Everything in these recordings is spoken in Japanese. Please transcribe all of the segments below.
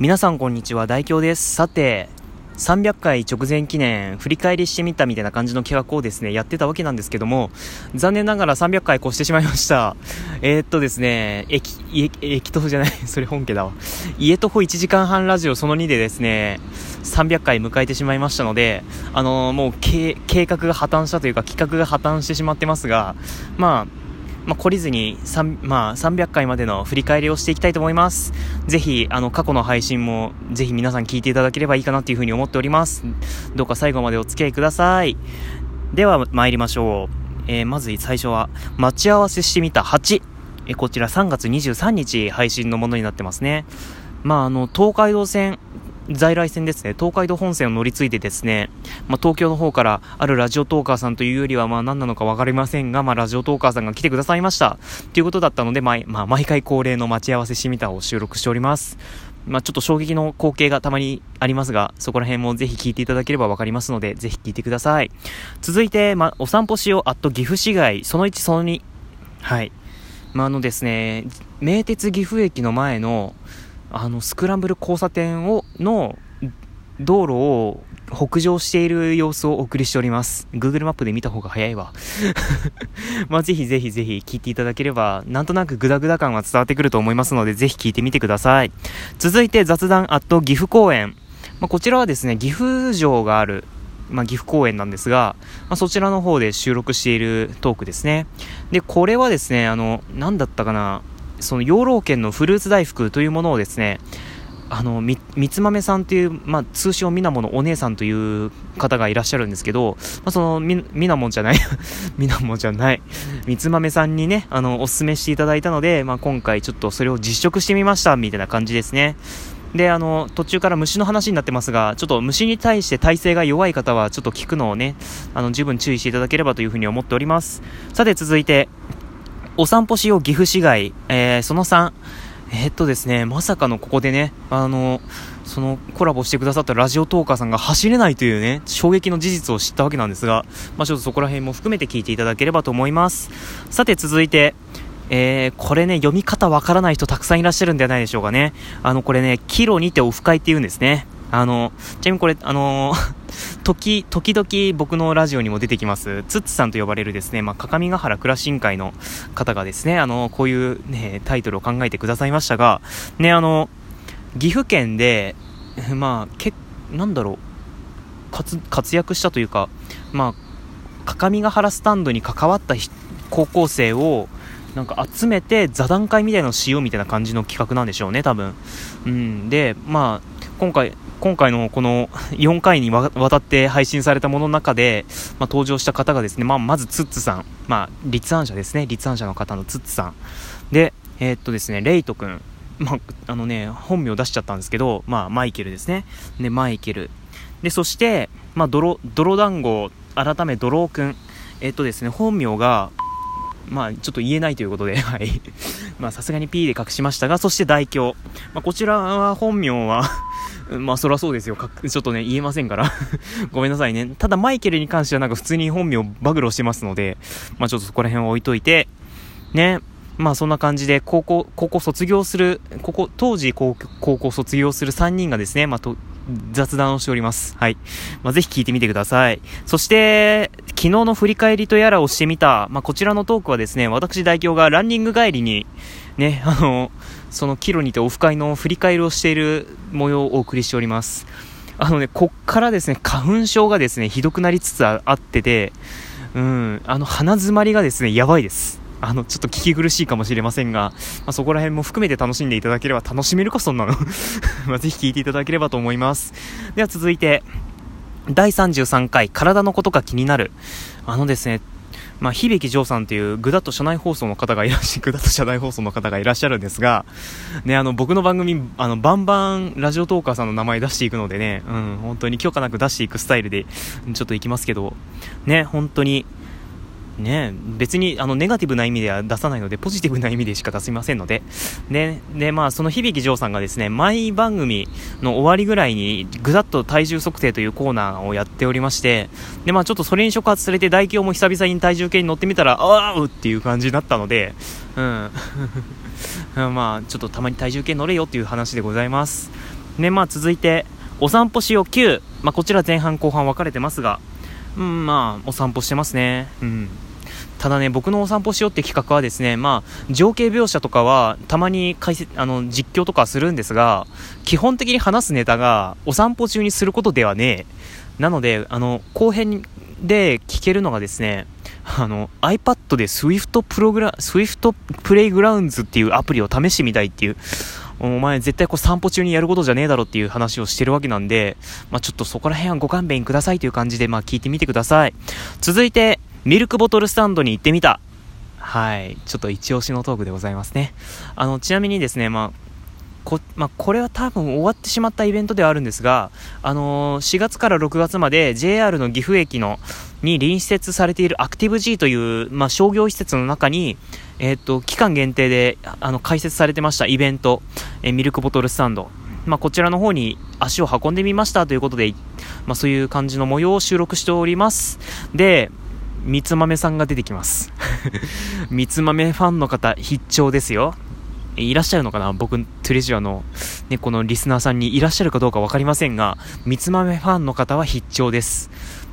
皆さんこんにちは、大京です。さて、300回直前記念、振り返りしてみたみたいな感じの企画をですね、やってたわけなんですけども、残念ながら300回越してしまいました。えー、っとですね、駅、駅徒歩じゃない、それ本家だわ。家徒歩1時間半ラジオその2でですね、300回迎えてしまいましたので、あのー、もう計画が破綻したというか、企画が破綻してしまってますが、まあ、まあ、懲りずに3、まあ、300回までの振り返りをしていきたいと思います。ぜひ、あの、過去の配信も、ぜひ皆さん聞いていただければいいかなというふうに思っております。どうか最後までお付き合いください。では、参りましょう。えー、まず最初は、待ち合わせしてみた8。えこちら3月23日配信のものになってますね。まあ、あの、東海道線、在来線ですね、東海道本線を乗り継いでですね、まあ、東京の方からあるラジオトーカーさんというよりは、まあ、何なのか分かりませんが、まあ、ラジオトーカーさんが来てくださいました。ということだったので、まあ、まあ、毎回恒例の待ち合わせしみたを収録しております。まあ、ちょっと衝撃の光景がたまにありますが、そこら辺もぜひ聞いていただければ分かりますので、ぜひ聞いてください。続いて、まあ、お散歩しよう、あっと岐阜市街、その1、その2。はい。まあ、あのですね、名鉄岐阜駅の前の、あの、スクランブル交差点を、の、道路を北上している様子をお送りしております。Google マップで見た方が早いわ。まあ、ぜひぜひぜひ聞いていただければ、なんとなくグダグダ感は伝わってくると思いますので、ぜひ聞いてみてください。続いて雑談アット岐阜公園。まあ、こちらはですね、岐阜城がある、まあ、岐阜公園なんですが、まあ、そちらの方で収録しているトークですね。で、これはですね、あの、なんだったかな、その養老県のフルーツ大福というものをですね、あのみみつまめさんという、まあ、通称みなものお姉さんという方がいらっしゃるんですけど、まあ、そのみみなもんじゃないみなもんじゃないみつまめさんにねあのおすすめしていただいたので、まあ、今回ちょっとそれを実食してみましたみたいな感じですね。であの途中から虫の話になってますがちょっと虫に対して耐性が弱い方はちょっと聞くのをねあの十分注意していただければというふうに思っております。さて続いてお散歩しよう岐阜市街、えー、その3えー、っとですね、まさかのここでね、あの、そのコラボしてくださったラジオトーカーさんが走れないというね、衝撃の事実を知ったわけなんですが、まあ、ちょっとそこら辺も含めて聞いていただければと思います。さて続いて、えー、これね、読み方わからない人たくさんいらっしゃるんじゃないでしょうかね。あの、これね、キロにてオフ会って言うんですね。あの、ちなみにこれ、あの、時、時々僕のラジオにも出てきます、ツッツさんと呼ばれるですね、まあ、各務原クラシン会の方がですね、あの、こういうね、タイトルを考えてくださいましたが、ね、あの、岐阜県で、まあ、け、なんだろう、活、活躍したというか、まあ、各務原スタンドに関わった高校生を、なんか集めて座談会みたいなのをしようみたいな感じの企画なんでしょうね、多分。うん。で、まあ、今回、今回のこの 4回にわたって配信されたものの中で、まあ、登場した方がですね、まあ、まずツッツさん、まあ、立案者ですね、立案者の方のツッツさん。で、えー、っとですね、レイト君。まあ、あのね、本名出しちゃったんですけど、まあ、マイケルですね。で、マイケル。で、そして、まあ、泥、泥団子、改めドロー君。え、っとですね、本名が、まあ、ちょっと言えないということで、はい。まあ、さすがに P で隠しましたが、そして大京。まあ、こちらは本名はまあ、そらそうですよ。ちょっとね、言えませんから ごめんなさいね。ただ、マイケルに関してはなんか普通に本名暴露してますので、まあ、ちょっとそこら辺は置いといて、ね。まあそんな感じで、高校、高校卒業する、ここ、当時高校卒業する3人がですね、まあと、雑談をしております。はい。まあ、ぜひ聞いてみてください。そして、昨日の振り返りとやらをしてみた、まあ、こちらのトークはですね、私代表がランニング帰りに、ね、あの、そのキロにてオフ会の振り返りをしている模様をお送りしております。あのね、こっからですね、花粉症がですね、ひどくなりつつあってて、うん、あの、鼻詰まりがですね、やばいです。あの、ちょっと聞き苦しいかもしれませんが、まあ、そこら辺も含めて楽しんでいただければ楽しめるか、そんなの まあ、ぜひ聞いていただければと思います。では続いて、第33回、体のことが気になる。あのですね、まあ、響城さんというぐだっと社内放送の方がいらっしゃる、ぐだっと社内放送の方がいらっしゃるんですが、ね、あの、僕の番組、あの、バンバンラジオトーカーさんの名前出していくのでね、うん、本当に許可なく出していくスタイルで、ちょっといきますけど、ね、本当に、ね、別にあのネガティブな意味では出さないので、ポジティブな意味でしか出せませんので、で、でまあ、その響城さんがですね、毎番組の終わりぐらいに、ぐざっと体重測定というコーナーをやっておりまして、で、まあ、ちょっとそれに触発されて、大京も久々に体重計に乗ってみたら、ああっていう感じになったので、うん。まあ、ちょっとたまに体重計乗れよっていう話でございます。ね、まあ続いて、お散歩しよう9。まあこちら前半後半分かれてますが、うん、まあ、お散歩してますね。うん。ただね、僕のお散歩しようって企画はですね、まあ、情景描写とかは、たまに解説、あの、実況とかするんですが、基本的に話すネタが、お散歩中にすることではねえ。なので、あの、後編で聞けるのがですね、あの、iPad で Swift プログラ、Swift プレイグラウンズっていうアプリを試してみたいっていう、お前絶対こう散歩中にやることじゃねえだろっていう話をしてるわけなんで、まあ、ちょっとそこら辺はご勘弁くださいという感じで、まあ、聞いてみてください。続いて、ミルクボトルスタンドに行ってみた。はい。ちょっと一押しのトークでございますね。あの、ちなみにですね、まあ、こ、まあ、これは多分終わってしまったイベントではあるんですが、あのー、4月から6月まで JR の岐阜駅の、に隣接されているアクティブ G という、まあ、商業施設の中に、えっ、と、期間限定で、あの、開設されてましたイベント、えー、ミルクボトルスタンド。まあ、こちらの方に足を運んでみましたということで、まあ、そういう感じの模様を収録しております。で、みつ豆さんが出てきます。みつ豆ファンの方、必聴ですよ。いらっしゃるのかな？僕、トゥレジュアの、ね、このリスナーさんにいらっしゃるかどうか分かりませんが、みつ豆ファンの方は必聴です。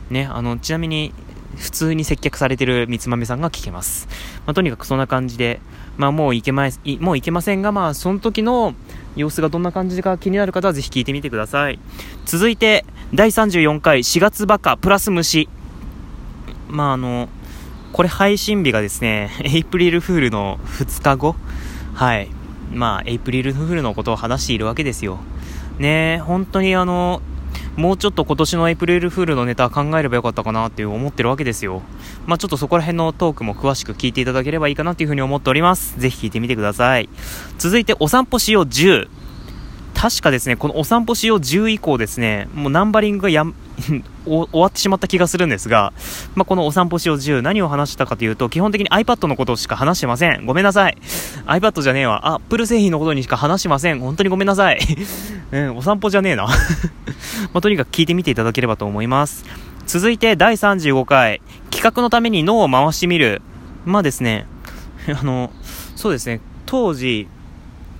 ね、あの、ちなみに、普通に接客されてるみつまめさんが聞けます。まあ、とにかくそんな感じで、まあ、もういけま、もういけませんが、まあ、その時の様子がどんな感じか気になる方はぜひ聞いてみてください。続いて、第34回4月バカプラス虫。まあ、あの、これ配信日がですね、エイプリルフールの2日後はい。まあ、エイプリルフールのことを話しているわけですよ。ね本当にあの、もうちょっと今年のエイプリルフールのネタ考えればよかったかなっていう思ってるわけですよ。まあちょっとそこら辺のトークも詳しく聞いていただければいいかなっていうふうに思っております。ぜひ聞いてみてください。続いてお散歩しよう10。確かですね、このお散歩しよう10以降ですね、もうナンバリングがや 終わってしまった気がするんですが、まあ、このお散歩しよう10何を話したかというと、基本的に iPad のことしか話してません。ごめんなさい。iPad じゃねえわ。Apple 製品のことにしか話してません。本当にごめんなさい。うん、お散歩じゃねえな。ま、とにかく聞いてみていただければと思います。続いて第35回、企画のために脳を回してみる。まあですね、あの、そうですね、当時、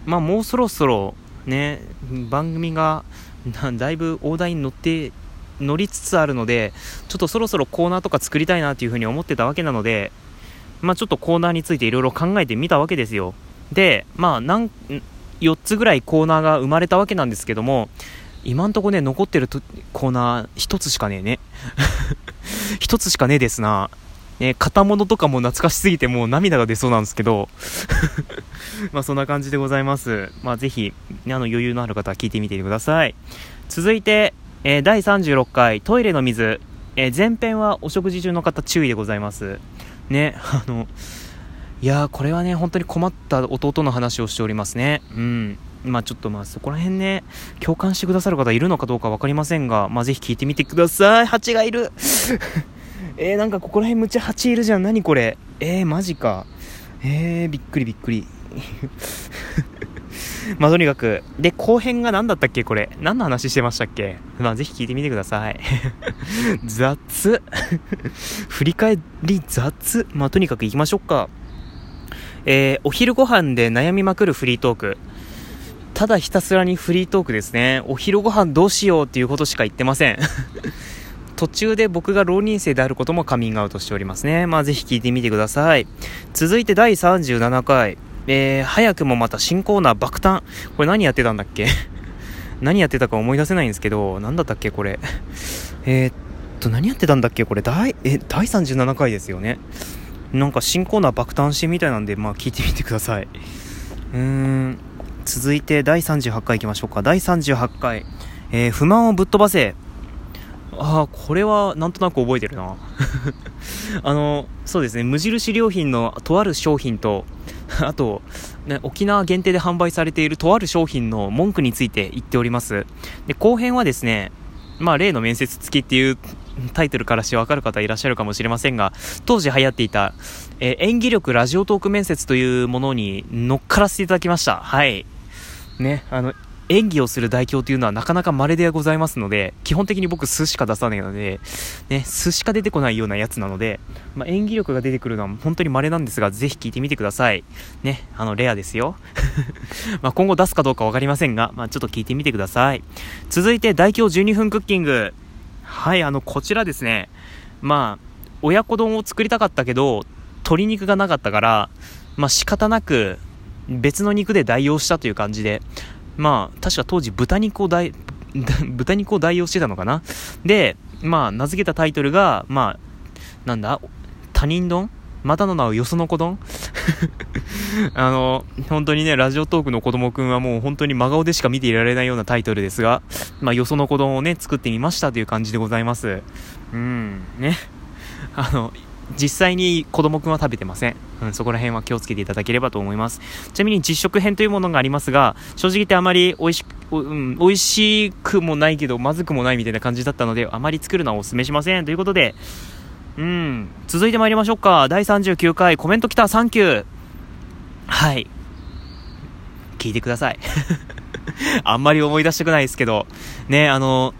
まあもうそろそろね、番組がだいぶ大台に乗って乗りつつあるのでちょっとそろそろコーナーとか作りたいなというふうに思ってたわけなのでまあちょっとコーナーについていろいろ考えてみたわけですよ。でまあなん4つぐらいコーナーが生まれたわけなんですけども今んとこね残ってるコーナー1つしかねえね。1つしかねえですな。ね、型物とかも懐かしすぎてもう涙が出そうなんですけど まあそんな感じでございます。まあぜひ、あの余裕のある方は聞いてみてください。続いて、えー、第36回トイレの水、えー、前編はお食事中の方注意でございます。ね、あの、いやこれはね、本当に困った弟の話をしておりますね。うん。まあちょっとまあそこら辺ね、共感してくださる方いるのかどうか分かりませんが、まあぜひ聞いてみてください。蜂がいる えー、なんかここら辺むっちゃ蜂いるじゃん。何これ。えー、マジか。えー、びっくりびっくり。まあとにかく。で、後編が何だったっけこれ。何の話してましたっけまあぜひ聞いてみてください。雑。振り返り雑。まあとにかく行きましょうか。えー、お昼ご飯で悩みまくるフリートーク。ただひたすらにフリートークですね。お昼ご飯どうしようっていうことしか言ってません。途中で僕が浪人生であることもカミングアウトしておりますね。まあぜひ聞いてみてください。続いて第37回。えー、早くもまた新コーナー爆誕。これ何やってたんだっけ？何やってたか思い出せないんですけど、何だったっけこれ？えー、っと、何やってたんだっけ？これ、第、え、第37回ですよね。なんか新コーナー爆誕してみたいなんで、まあ聞いてみてください。うーん、続いて第38回いきましょうか。第38回。えー、不満をぶっ飛ばせ。ああ、これはなんとなく覚えてるな。あの、そうですね、無印良品のとある商品と、あと、ね、沖縄限定で販売されているとある商品の文句について言っております。で、後編はですね、まあ、例の面接付きっていうタイトルからしてわかる方いらっしゃるかもしれませんが、当時流行っていた、えー、演技力ラジオトーク面接というものに乗っからせていただきました。はい。ね、あの、演技をする代表というのはなかなか稀でございますので、基本的に僕数しか出さないので、ね、数しか出てこないようなやつなので、まあ、演技力が出てくるのは本当に稀なんですが、ぜひ聞いてみてください。ね、あの、レアですよ。ま今後出すかどうか分かりませんが、まあ、ちょっと聞いてみてください。続いて、大京12分クッキング。はい、あの、こちらですね、まあ、親子丼を作りたかったけど、鶏肉がなかったから、まあ仕方なく別の肉で代用したという感じで、まあ、確か当時豚肉を代、豚肉を代用してたのかなで、まあ、名付けたタイトルが、まあ、なんだ？他人丼？またの名をよその子丼？あの、本当にね、ラジオトークの子供くんはもう本当に真顔でしか見ていられないようなタイトルですが、まあ、よその子丼をね、作ってみましたという感じでございます。うん、ね。あの、実際に子供くんは食べてません。うん、そこら辺は気をつけていただければと思います。ちなみに実食編というものがありますが、正直言ってあまり美味しく、うん、美味しくもないけど、まずくもないみたいな感じだったので、あまり作るのはお勧めしません。ということで、うん、続いて参りましょうか。第39回、コメント来た、サンキュー。はい。聞いてください。あんまり思い出したくないですけど、ね、あの、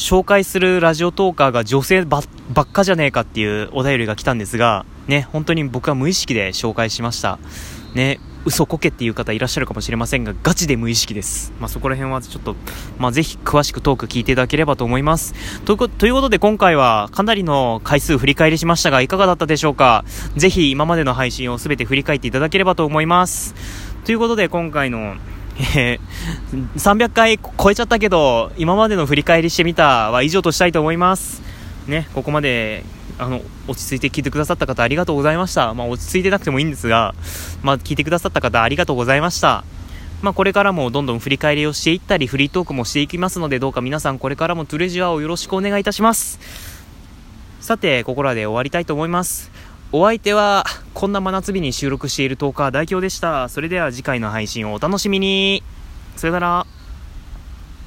紹介するラジオトーカーが女性ばっかじゃねえかっていうお便りが来たんですが、ね、本当に僕は無意識で紹介しました。ね、嘘こけっていう方いらっしゃるかもしれませんが、ガチで無意識です。まあ、そこら辺はちょっと、まあ、ぜひ詳しくトーク聞いていただければと思います。ということで今回はかなりの回数振り返りしましたが、いかがだったでしょうか？ぜひ今までの配信を全て振り返っていただければと思います。ということで今回のえー、300回超えちゃったけど、今までの振り返りしてみたは以上としたいと思います。ね、ここまで、あの、落ち着いて聞いてくださった方ありがとうございました。まあ、落ち着いてなくてもいいんですが、まあ、聞いてくださった方ありがとうございました。まあ、これからもどんどん振り返りをしていったり、フリートークもしていきますので、どうか皆さんこれからもトゥレジュアをよろしくお願いいたします。さて、ここらで終わりたいと思います。お相手は、こんな真夏日に収録しているトーカー代表でした。それでは次回の配信をお楽しみに。さよなら。